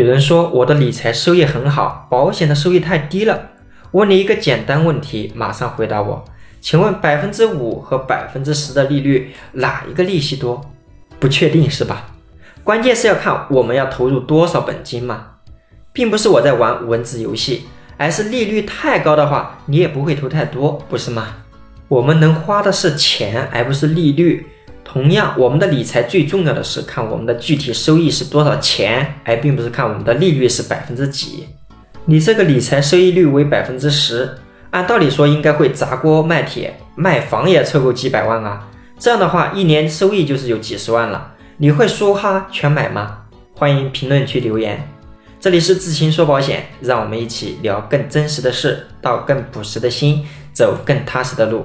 有人说我的理财收益很好，保险的收益太低了。问你一个简单问题，马上回答我。请问百分之五和百分之十的利率哪一个利息多？不确定是吧？关键是要看我们要投入多少本金嘛，并不是我在玩文字游戏，而是利率太高的话，你也不会投太多，不是吗？我们能花的是钱，而不是利率。同样，我们的理财最重要的是看我们的具体收益是多少钱，而并不是看我们的利率是百分之几。你这个理财收益率为百分之十，按道理说应该会砸锅卖铁，卖房也凑够几百万啊！这样的话，一年收益就是有几十万了。你会梭哈全买吗？欢迎评论区留言。这里是智行说保险，让我们一起聊更真实的事，道更朴实的心，走更踏实的路。